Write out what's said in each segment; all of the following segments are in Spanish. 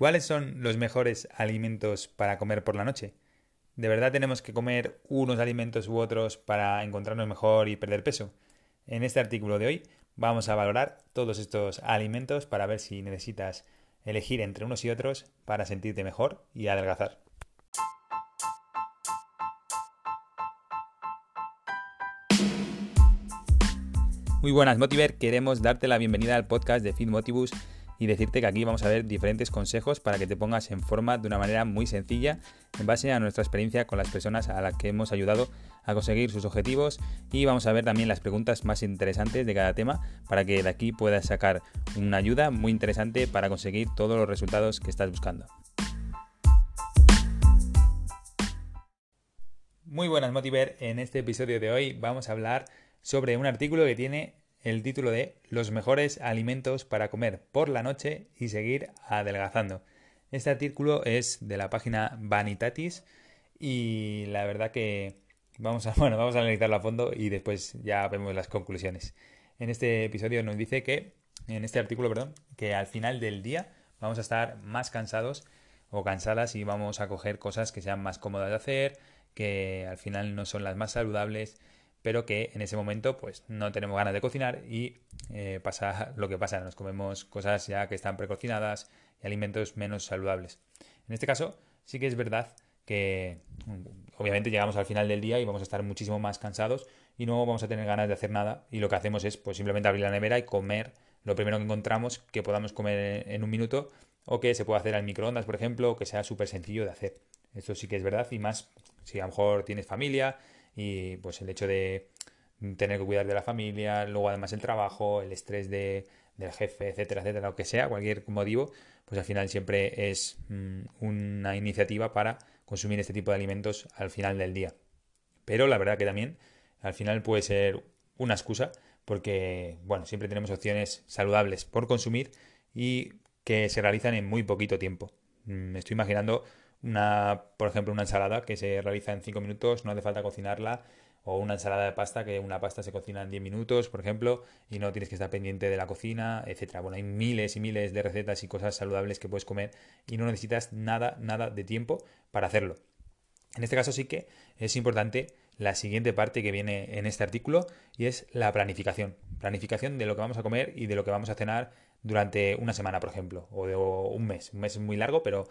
¿Cuáles son los mejores alimentos para comer por la noche? ¿De verdad tenemos que comer unos alimentos u otros para encontrarnos mejor y perder peso? En este artículo de hoy vamos a valorar todos estos alimentos para ver si necesitas elegir entre unos y otros para sentirte mejor y adelgazar. Muy buenas, Motiver. Queremos darte la bienvenida al podcast de Fit Motivus y decirte que aquí vamos a ver diferentes consejos para que te pongas en forma de una manera muy sencilla en base a nuestra experiencia con las personas a las que hemos ayudado a conseguir sus objetivos y vamos a ver también las preguntas más interesantes de cada tema para que de aquí puedas sacar una ayuda muy interesante para conseguir todos los resultados que estás buscando. Muy buenas Motiver, en este episodio de hoy vamos a hablar sobre un artículo que tiene el título de Los mejores alimentos para comer por la noche y seguir adelgazando. Este artículo es de la página Vanitatis y la verdad que vamos a, bueno, vamos a analizarlo a fondo y después ya vemos las conclusiones. En este episodio nos dice que, en este artículo, perdón, que al final del día vamos a estar más cansados o cansadas y vamos a coger cosas que sean más cómodas de hacer, que al final no son las más saludables pero que en ese momento pues no tenemos ganas de cocinar y eh, pasa lo que pasa, nos comemos cosas ya que están precocinadas y alimentos menos saludables. En este caso sí que es verdad que obviamente llegamos al final del día y vamos a estar muchísimo más cansados y no vamos a tener ganas de hacer nada y lo que hacemos es pues simplemente abrir la nevera y comer lo primero que encontramos que podamos comer en un minuto o que se pueda hacer al microondas, por ejemplo, o que sea súper sencillo de hacer. Esto sí que es verdad y más si a lo mejor tienes familia y pues el hecho de tener que cuidar de la familia, luego además el trabajo, el estrés de, del jefe, etcétera, etcétera, lo que sea, cualquier motivo, pues al final siempre es mm, una iniciativa para consumir este tipo de alimentos al final del día. Pero la verdad que también al final puede ser una excusa porque, bueno, siempre tenemos opciones saludables por consumir y que se realizan en muy poquito tiempo. Mm, me estoy imaginando una, por ejemplo, una ensalada que se realiza en 5 minutos, no hace falta cocinarla, o una ensalada de pasta, que una pasta se cocina en 10 minutos, por ejemplo, y no tienes que estar pendiente de la cocina, etcétera. Bueno, hay miles y miles de recetas y cosas saludables que puedes comer y no necesitas nada, nada de tiempo para hacerlo. En este caso sí que es importante la siguiente parte que viene en este artículo y es la planificación. Planificación de lo que vamos a comer y de lo que vamos a cenar durante una semana, por ejemplo, o de un mes. Un mes es muy largo, pero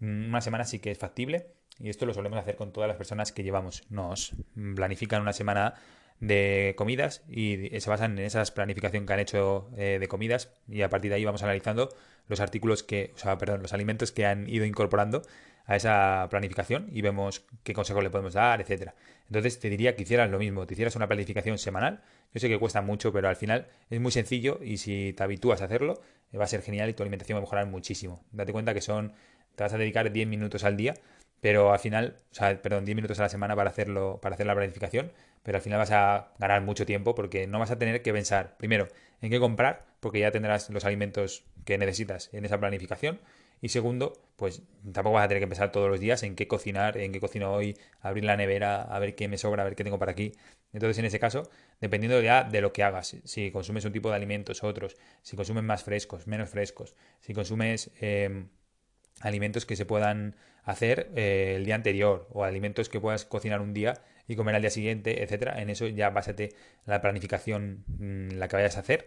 una semana sí que es factible y esto lo solemos hacer con todas las personas que llevamos. Nos planifican una semana de comidas y se basan en esa planificación que han hecho eh, de comidas y a partir de ahí vamos analizando los artículos que, o sea, perdón, los alimentos que han ido incorporando a esa planificación y vemos qué consejos le podemos dar, etcétera. Entonces te diría que hicieras lo mismo, te hicieras una planificación semanal. Yo sé que cuesta mucho, pero al final es muy sencillo y si te habitúas a hacerlo, va a ser genial y tu alimentación va a mejorar muchísimo. Date cuenta que son te vas a dedicar 10 minutos al día, pero al final, o sea, perdón, 10 minutos a la semana para hacerlo, para hacer la planificación, pero al final vas a ganar mucho tiempo porque no vas a tener que pensar, primero, en qué comprar, porque ya tendrás los alimentos que necesitas en esa planificación. Y segundo, pues tampoco vas a tener que pensar todos los días en qué cocinar, en qué cocino hoy, abrir la nevera, a ver qué me sobra, a ver qué tengo para aquí. Entonces, en ese caso, dependiendo ya de lo que hagas, si consumes un tipo de alimentos, otros, si consumes más frescos, menos frescos, si consumes eh, alimentos que se puedan hacer eh, el día anterior o alimentos que puedas cocinar un día y comer al día siguiente, etcétera. En eso ya básate la planificación mm, la que vayas a hacer.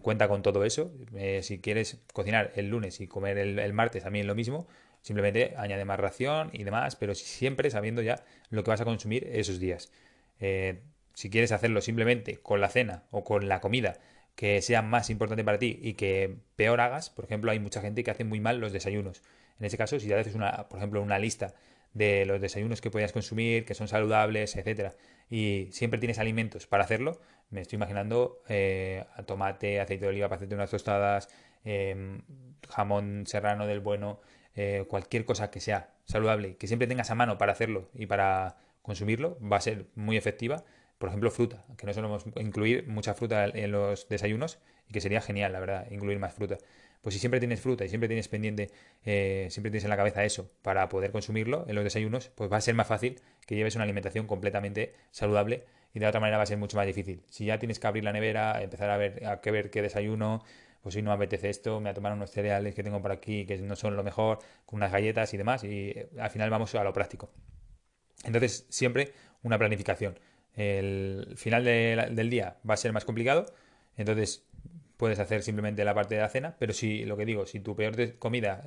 Cuenta con todo eso. Eh, si quieres cocinar el lunes y comer el, martes también lo mismo, simplemente añade más ración y demás, pero siempre sabiendo ya lo que vas a consumir esos días. Eh, si quieres hacerlo simplemente con la cena o con la comida que sea más importante para ti y que peor hagas, por ejemplo, hay mucha gente que hace muy mal los desayunos. En ese caso, si ya haces una, por ejemplo, una lista de los desayunos que podías consumir, que son saludables, etcétera, y siempre tienes alimentos para hacerlo, me estoy imaginando eh, tomate, aceite de oliva para hacerte unas tostadas, em, jamón serrano del bueno, eh, cualquier cosa que sea saludable, que siempre tengas a mano para hacerlo y para consumirlo, va a ser muy efectiva. Por ejemplo, fruta, que no solemos incluir mucha fruta en los desayunos y que sería genial, la verdad, incluir más fruta pues si siempre tienes fruta y siempre tienes pendiente, eh, siempre tienes en la cabeza eso para poder consumirlo en los desayunos, pues va a ser más fácil que lleves una alimentación completamente saludable y de otra manera va a ser mucho más difícil. Si ya tienes que abrir la nevera, empezar a ver a qué ver qué desayuno, pues hoy no me apetece esto, me voy a tomar unos cereales que tengo por aquí que no son lo mejor, con unas galletas y demás, y eh, al final vamos a lo práctico. Entonces, siempre una planificación. El final del día va a ser más complicado, entonces puedes hacer simplemente la parte de la cena, pero si lo que digo, si tu peor comida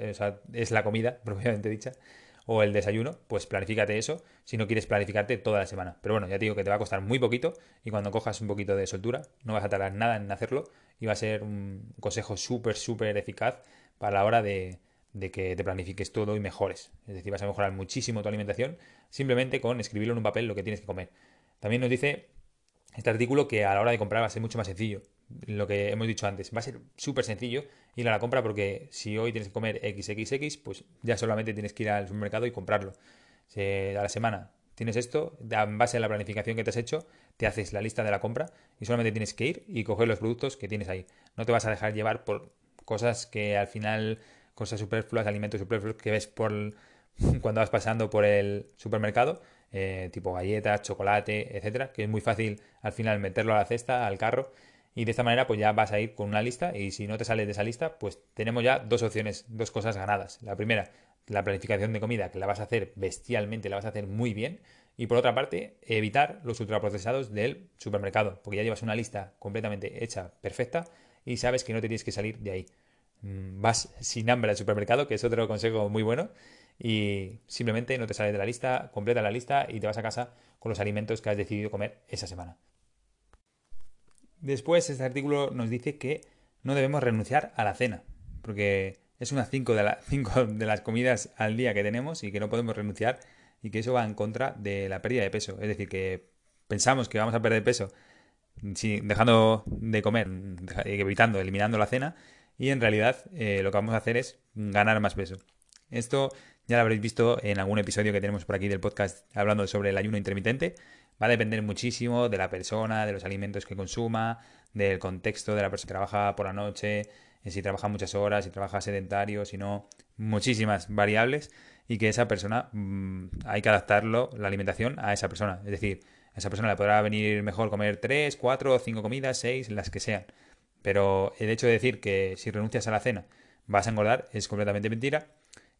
es la comida, propiamente dicha, o el desayuno, pues planifícate eso si no quieres planificarte toda la semana. Pero bueno, ya te digo que te va a costar muy poquito y cuando cojas un poquito de soltura no vas a tardar nada en hacerlo y va a ser un consejo súper, súper eficaz para la hora de, de que te planifiques todo y mejores. Es decir, vas a mejorar muchísimo tu alimentación simplemente con escribirlo en un papel lo que tienes que comer. También nos dice este artículo que a la hora de comprar va a ser mucho más sencillo. Lo que hemos dicho antes, va a ser súper sencillo ir a la compra porque si hoy tienes que comer XXX, pues ya solamente tienes que ir al supermercado y comprarlo. A la semana tienes esto, en base a la planificación que te has hecho, te haces la lista de la compra y solamente tienes que ir y coger los productos que tienes ahí. No te vas a dejar llevar por cosas que al final, cosas superfluas, alimentos superfluos que ves por cuando vas pasando por el supermercado, eh, tipo galletas, chocolate, etcétera, que es muy fácil al final meterlo a la cesta, al carro y de esta manera pues ya vas a ir con una lista y si no te sales de esa lista pues tenemos ya dos opciones, dos cosas ganadas. La primera, la planificación de comida que la vas a hacer bestialmente, la vas a hacer muy bien y por otra parte evitar los ultraprocesados del supermercado porque ya llevas una lista completamente hecha, perfecta y sabes que no te tienes que salir de ahí. Mm, vas sin hambre al supermercado, que es otro consejo muy bueno, y simplemente no te sales de la lista, completa la lista y te vas a casa con los alimentos que has decidido comer esa semana. Después, este artículo nos dice que no debemos renunciar a la cena, porque es unas 5 de, de las comidas al día que tenemos y que no podemos renunciar y que eso va en contra de la pérdida de peso. Es decir, que pensamos que vamos a perder peso dejando de comer, evitando, eliminando la cena y en realidad eh, lo que vamos a hacer es ganar más peso. Esto ya lo habréis visto en algún episodio que tenemos por aquí del podcast hablando sobre el ayuno intermitente. Va a depender muchísimo de la persona, de los alimentos que consuma, del contexto de la persona que trabaja por la noche, eh, si trabaja muchas horas, si trabaja sedentario, si no, muchísimas variables y que esa persona mm, hay que adaptarlo, la alimentación, a esa persona. Es decir, a esa persona le podrá venir mejor comer 3, 4, 5 comidas, 6, las que sean. Pero el hecho de decir que si renuncias a la cena vas a engordar es completamente mentira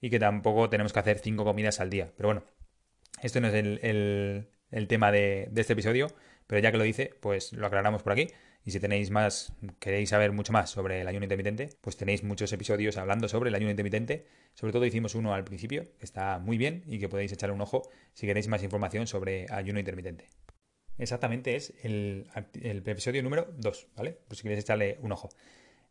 y que tampoco tenemos que hacer 5 comidas al día. Pero bueno, esto no es el, el tema de, este episodio, pero ya que lo dice, pues lo aclaramos por aquí. Y si tenéis más, queréis saber mucho más sobre el ayuno intermitente, pues tenéis muchos episodios hablando sobre el ayuno intermitente. Sobre todo hicimos uno al principio, que está muy bien y que podéis echarle un ojo si queréis más información sobre ayuno intermitente. Exactamente es el, episodio número 2, ¿vale? Pues si queréis echarle un ojo.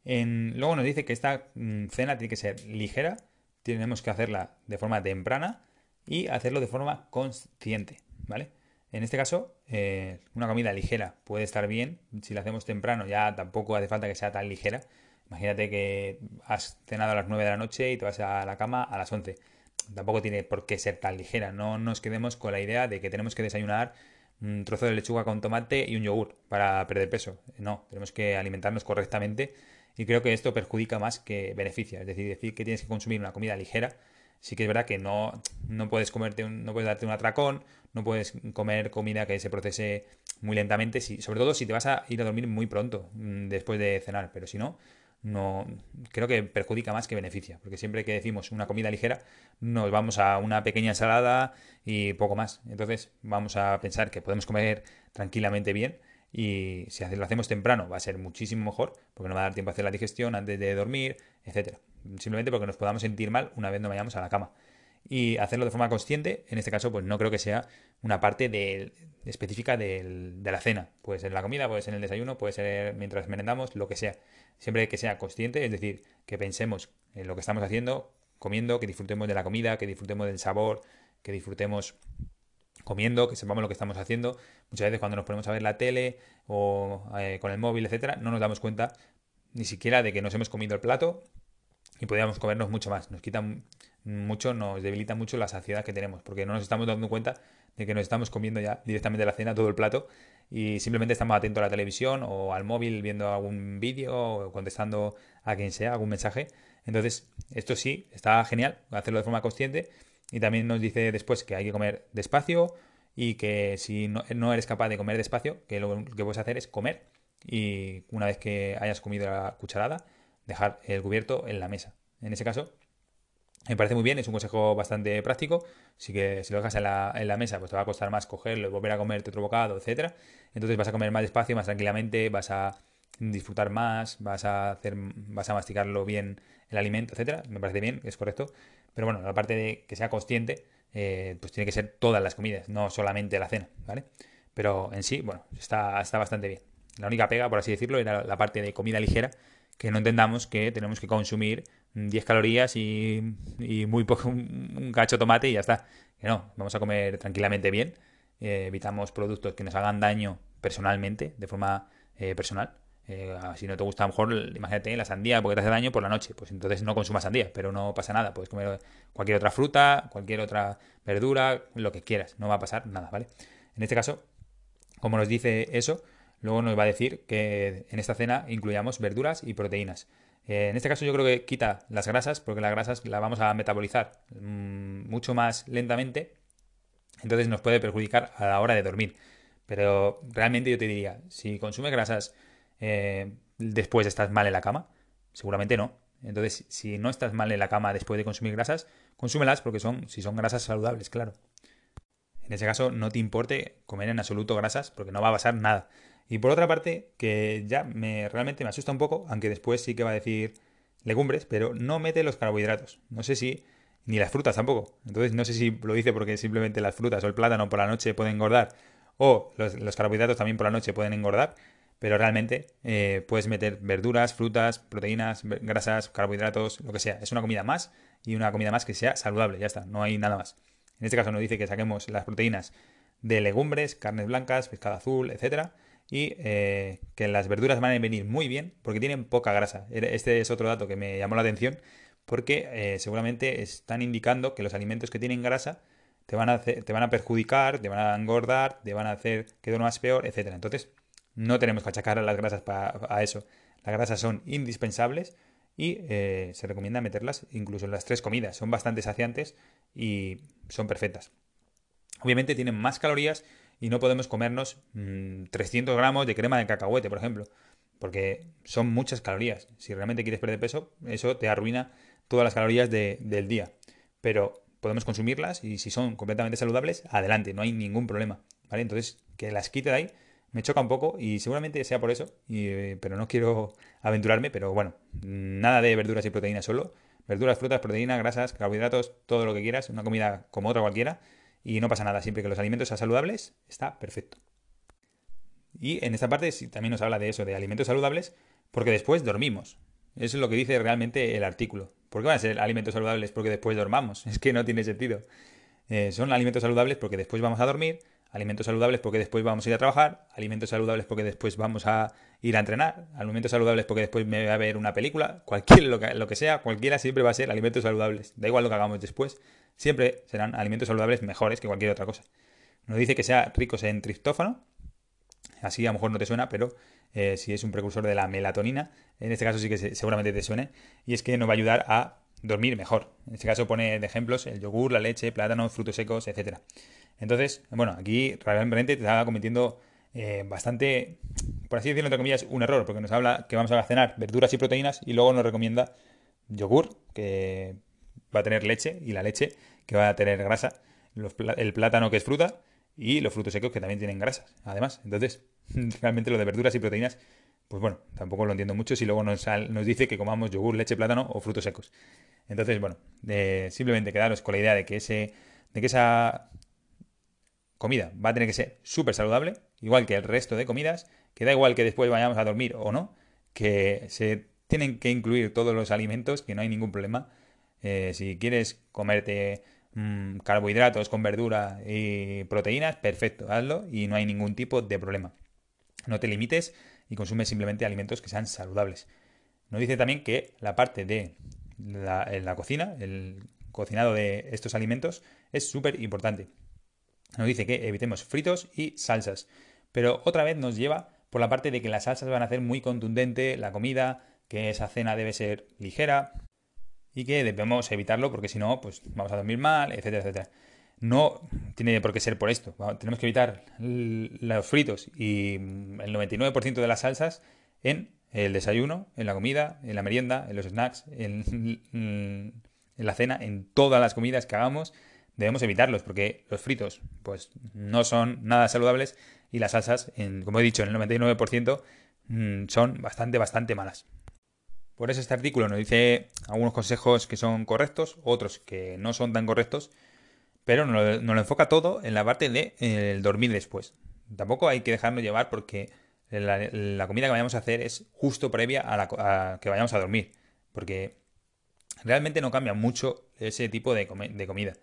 luego nos dice que esta mm, cena tiene que ser ligera, tenemos que hacerla de forma temprana y hacerlo de forma consciente, ¿vale? En este caso, eh, una comida ligera puede estar bien. Si la hacemos temprano, ya tampoco hace falta que sea tan ligera. Imagínate que has cenado a las 9 de la noche y te vas a la cama a las 11. Tampoco tiene por qué ser tan ligera. No nos quedemos con la idea de que tenemos que desayunar un trozo de lechuga con tomate y un yogur para perder peso. No, tenemos que alimentarnos correctamente y creo que esto perjudica más que beneficia. Es decir, decir que tienes que consumir una comida ligera sí que es verdad que no, no puedes comerte un, no puedes darte un atracón, no puedes comer comida que se procese muy lentamente, si, sobre todo si te vas a ir a dormir muy pronto mm, después de cenar, pero si no, no creo que perjudica más que beneficia, porque siempre que decimos una comida ligera, nos vamos a una pequeña ensalada y poco más. Entonces, vamos a pensar que podemos comer tranquilamente bien y si lo hacemos temprano va a ser muchísimo mejor, porque no va a dar tiempo a hacer la digestión antes de dormir, etcétera simplemente porque nos podamos sentir mal una vez no vayamos a la cama. Y hacerlo de forma consciente, en este caso, pues no creo que sea una parte específica de la cena. Puede ser en la comida, puede ser en el desayuno, puede ser mientras merendamos, lo que sea. Siempre que sea consciente, es decir, que pensemos en lo que estamos haciendo, comiendo, que disfrutemos de la comida, que disfrutemos del sabor, que disfrutemos comiendo, que sepamos lo que estamos haciendo. Muchas veces cuando nos ponemos a ver la tele o eh, con el móvil, etcétera, no nos damos cuenta ni siquiera de que nos hemos comido el plato y podríamos comernos mucho más. Nos quita mucho, nos debilita mucho la saciedad que tenemos, porque no nos estamos dando cuenta de que nos estamos comiendo ya directamente la cena, todo el plato, y simplemente estamos atentos a la televisión o al móvil viendo algún vídeo o contestando a quien sea, algún mensaje. Entonces, esto sí, está genial, hacerlo de forma consciente. Y también nos dice después que hay que comer despacio y que si no, no eres capaz de comer despacio, que lo que puedes hacer es comer y una vez que hayas comido la cucharada, dejar el cubierto en la mesa. En ese caso, me parece muy bien, es un consejo bastante práctico. Así que si lo dejas en la, en la, mesa, pues te va a costar más cogerlo, volver a comerte otro bocado, etcétera. Entonces vas a comer más despacio, más tranquilamente, vas a disfrutar más, vas a hacer, vas a masticarlo bien el alimento, etcétera. Me parece bien, es correcto. Pero bueno, la parte de que sea consciente, eh, pues tiene que ser todas las comidas, no solamente la cena, ¿vale? Pero en sí, bueno, está, está bastante bien. La única pega, por así decirlo, era la parte de comida ligera, que no entendamos que tenemos que consumir 10 calorías y, muy poco, un cacho tomate y ya está. Que no, vamos a comer tranquilamente bien. Eh, evitamos productos que nos hagan daño personalmente, de forma eh, personal. Eh, si no te gusta, a lo mejor, imagínate la sandía porque te hace daño por la noche, pues entonces no consumas sandía, pero no pasa nada. Puedes comer cualquier otra fruta, cualquier otra verdura, lo que quieras, no va a pasar nada, ¿vale? En este caso, como nos dice eso, luego nos va a decir que en esta cena incluyamos verduras y proteínas. Eh, en este caso yo creo que quita las grasas, porque las grasas las vamos a metabolizar mm, mucho más lentamente, entonces nos puede perjudicar a la hora de dormir. Pero realmente yo te diría, si consumes grasas eh, después estás mal en la cama, seguramente no. Entonces, si no estás mal en la cama después de consumir grasas, consúmelas porque son, si son grasas saludables, claro. En ese caso, no te importe comer en absoluto grasas porque no va a pasar nada. Y por otra parte, que ya me realmente me asusta un poco, aunque después sí que va a decir legumbres, pero no mete los carbohidratos. No sé si ni las frutas tampoco. Entonces no sé si lo dice porque simplemente las frutas o el plátano por la noche pueden engordar o los, carbohidratos también por la noche pueden engordar, pero realmente eh, puedes meter verduras, frutas, proteínas, grasas, carbohidratos, lo que sea. Es una comida más y una comida más que sea saludable, ya está, no hay nada más. En este caso nos dice que saquemos las proteínas de legumbres, carnes blancas, pescado azul, etcétera y eh, que las verduras van a venir muy bien porque tienen poca grasa. Este es otro dato que me llamó la atención porque eh, seguramente están indicando que los alimentos que tienen grasa te van, a te van a perjudicar, te van a engordar, te van a hacer que más peor, etc. Entonces, no tenemos que achacar a las grasas para, a eso. Las grasas son indispensables y eh, se recomienda meterlas incluso en las tres comidas. Son bastante saciantes y son perfectas. Obviamente tienen más calorías y no podemos comernos 300 mm, gramos de crema de cacahuete, por ejemplo, porque son muchas calorías. Si realmente quieres perder peso, eso te arruina todas las calorías del día. Pero podemos consumirlas y si son completamente saludables, adelante, no hay ningún problema. ¿vale? Entonces, que las quite de ahí me choca un poco y seguramente sea por eso, pero no quiero aventurarme, pero bueno, nada de verduras y proteínas solo. Verduras, frutas, proteínas, grasas, carbohidratos, todo lo que quieras, una comida como otra cualquiera y no pasa nada, siempre que los alimentos sean saludables, está perfecto. Y en esta parte también nos habla de eso, de alimentos saludables, porque después dormimos. Eso es lo que dice realmente el artículo. ¿Por qué van a ser alimentos saludables porque después dormamos? Es que no tiene sentido. Eh, son alimentos saludables porque después vamos a dormir, alimentos saludables porque después vamos a ir a trabajar, alimentos saludables porque después vamos a ir a entrenar, alimentos saludables porque después me voy a ver una película, cualquier lo que, lo que sea, cualquiera siempre va a ser alimentos saludables. Da igual lo que hagamos después, siempre serán alimentos saludables mejores que cualquier otra cosa. Nos dice que sea ricos en triptófano, así a lo mejor no te suena, pero eh, si es un precursor de la melatonina, en este caso sí que seguramente te suene, y es que nos va a ayudar a dormir mejor. En este caso pone de ejemplos el yogur, la leche, plátano, frutos secos, etc. Entonces, bueno, aquí realmente te está cometiendo eh, bastante, por así decirlo, entre comillas, un error, porque nos habla que vamos a cenar verduras y proteínas y luego nos recomienda yogur, que va a tener leche, y la leche, que va a tener grasa, el plátano, que es fruta, y los frutos secos, que también tienen grasas, además. Entonces, realmente lo de verduras y proteínas, pues bueno, tampoco lo entiendo mucho si luego nos, nos dice que comamos yogur, leche, plátano o frutos secos. Entonces, bueno, simplemente quedaros con la idea de que, ese, de que esa comida va a tener que ser súper saludable, igual que el resto de comidas, que da igual que después vayamos a dormir o no, que se tienen que incluir todos los alimentos, que no hay ningún problema. Eh, si quieres comerte mm, carbohidratos con verdura y proteínas, perfecto, hazlo y no hay ningún tipo de problema. No te limites y consume simplemente alimentos que sean saludables. Nos dice también que la parte de la, en la cocina, el cocinado de estos alimentos, es súper importante nos dice que evitemos fritos y salsas. Pero otra vez nos lleva por la parte de que las salsas van a hacer muy contundente la comida, que esa cena debe ser ligera y que debemos evitarlo porque si no, pues vamos a dormir mal, etcétera, etcétera. No tiene por qué ser por esto. Tenemos que evitar los fritos y el 99% de las salsas en el desayuno, en la comida, en la merienda, en los snacks, en, en la cena, en todas las comidas que hagamos, debemos evitarlos porque los fritos pues no son nada saludables y las salsas, en, como he dicho, en el 99% mm, son bastante, bastante malas. Por eso este artículo nos dice algunos consejos que son correctos, otros que no son tan correctos, pero nos lo, enfoca todo en la parte de el dormir después. Tampoco hay que dejarnos llevar porque la, comida que vayamos a hacer es justo previa a, la, que vayamos a dormir, porque realmente no cambia mucho ese tipo de, comida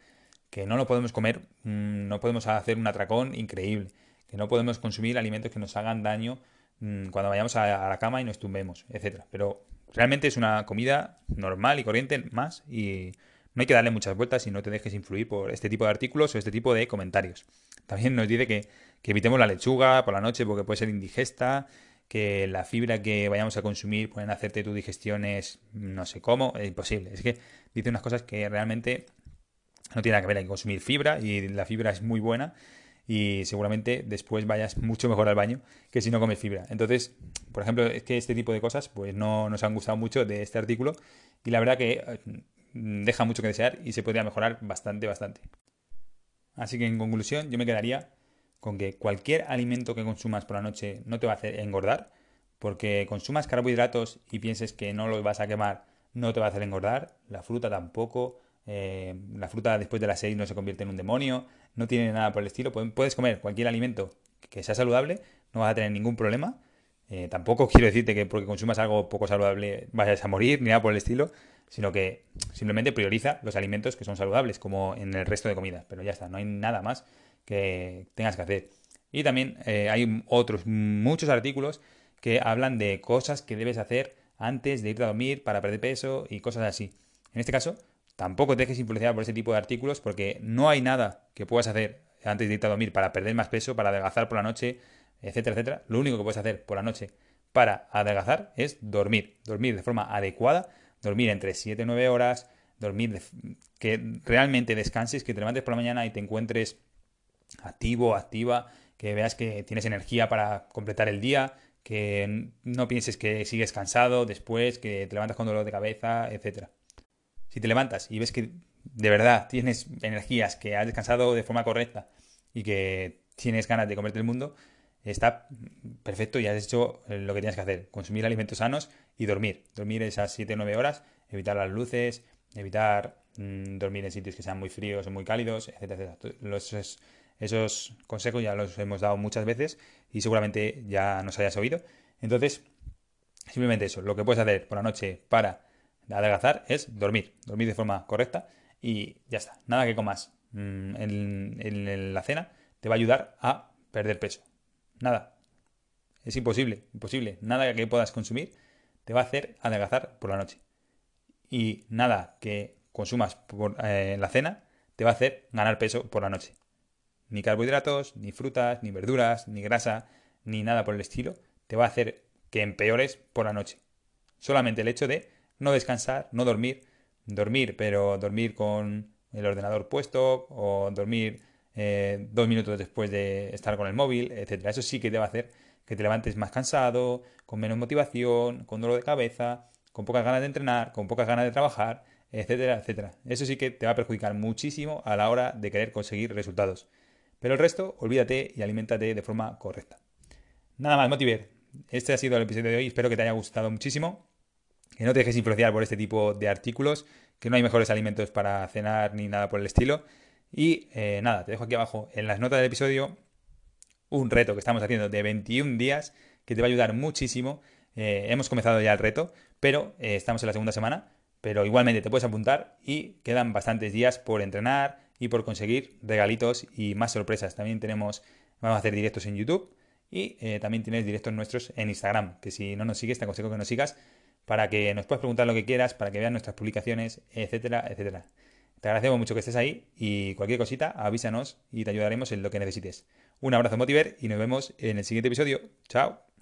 que no lo podemos comer, mm, no podemos hacer un atracón increíble, que no podemos consumir alimentos que nos hagan daño mm, cuando vayamos a, la cama y nos tumbemos, etcétera. Pero realmente es una comida normal y corriente más y no hay que darle muchas vueltas y no te dejes influir por este tipo de artículos o este tipo de comentarios. También nos dice que, que evitemos la lechuga por la noche porque puede ser indigesta, que la fibra que vayamos a consumir pueden hacerte tu digestiones no sé cómo, es imposible. Es que dice unas cosas que realmente no tiene nada que ver, hay que consumir fibra y la fibra es muy buena y seguramente después vayas mucho mejor al baño que si no comes fibra. Entonces, por ejemplo, es que este tipo de cosas pues no nos han gustado mucho de este artículo y la verdad que eh, deja mucho que desear y se podría mejorar bastante, bastante. Así que en conclusión, yo me quedaría con que cualquier alimento que consumas por la noche no te va a hacer engordar, porque consumas carbohidratos y pienses que no los vas a quemar, no te va a hacer engordar, la fruta tampoco, eh, la fruta después de las 6 no se convierte en un demonio, no tiene nada por el estilo. Puedes comer cualquier alimento que sea saludable, no vas a tener ningún problema. Eh, tampoco quiero decirte que porque consumas algo poco saludable vayas a morir, ni nada por el estilo, sino que simplemente prioriza los alimentos que son saludables, como en el resto de comidas. Pero ya está, no hay nada más que tengas que hacer. Y también eh, hay otros muchos artículos que hablan de cosas que debes hacer antes de irte a dormir para perder peso y cosas así. En este caso, Tampoco te dejes influenciar por ese tipo de artículos porque no hay nada que puedas hacer antes de irte a dormir para perder más peso, para adelgazar por la noche, etcétera, etcétera. Lo único que puedes hacer por la noche para adelgazar es dormir. Dormir de forma adecuada, dormir entre 7 y 9 horas, dormir que realmente descanses, que te levantes por la mañana y te encuentres activo, activa, que veas que tienes energía para completar el día, que no pienses que sigues cansado después, que te levantas con dolor de cabeza, etcétera. Si te levantas y ves que de verdad tienes energías, que has descansado de forma correcta y que tienes ganas de comerte el mundo, está perfecto y has hecho lo que tienes que hacer. Consumir alimentos sanos y dormir. Dormir esas 7 o 9 horas, evitar las luces, evitar mm, dormir en sitios que sean muy fríos o muy cálidos, etcétera, esos consejos ya los hemos dado muchas veces y seguramente ya nos hayas oído. Entonces, simplemente eso, lo que puedes hacer por la noche para adelgazar es dormir, dormir de forma correcta y ya está. Nada que comas mm, en, la cena te va a ayudar a perder peso. Nada. Es imposible, imposible. Nada que puedas consumir te va a hacer adelgazar por la noche. Y nada que consumas por, eh, en la cena te va a hacer ganar peso por la noche. Ni carbohidratos, ni frutas, ni verduras, ni grasa, ni nada por el estilo te va a hacer que empeores por la noche. Solamente el hecho de no descansar, no dormir, dormir, pero dormir con el ordenador puesto o dormir eh, dos minutos después de estar con el móvil, etcétera. Eso sí que te va a hacer que te levantes más cansado, con menos motivación, con dolor de cabeza, con pocas ganas de entrenar, con pocas ganas de trabajar, etcétera, etcétera. Eso sí que te va a perjudicar muchísimo a la hora de querer conseguir resultados. Pero el resto, olvídate y aliméntate de forma correcta. Nada más, Motiver. Este ha sido el episodio de hoy. Espero que te haya gustado muchísimo que no te dejes influenciar por este tipo de artículos, que no hay mejores alimentos para cenar ni nada por el estilo. Y eh, nada, te dejo aquí abajo en las notas del episodio un reto que estamos haciendo de 21 días que te va a ayudar muchísimo. Eh, hemos comenzado ya el reto, pero eh, estamos en la segunda semana, pero igualmente te puedes apuntar y quedan bastantes días por entrenar y por conseguir regalitos y más sorpresas. También tenemos, vamos a hacer directos en YouTube y también tienes directos nuestros en Instagram, que si no nos sigues te aconsejo que nos sigas para que nos puedas preguntar lo que quieras, para que veas nuestras publicaciones, etcétera, etcétera. Te agradecemos mucho que estés ahí y cualquier cosita avísanos y te ayudaremos en lo que necesites. Un abrazo Motiver y nos vemos en el siguiente episodio. Chao.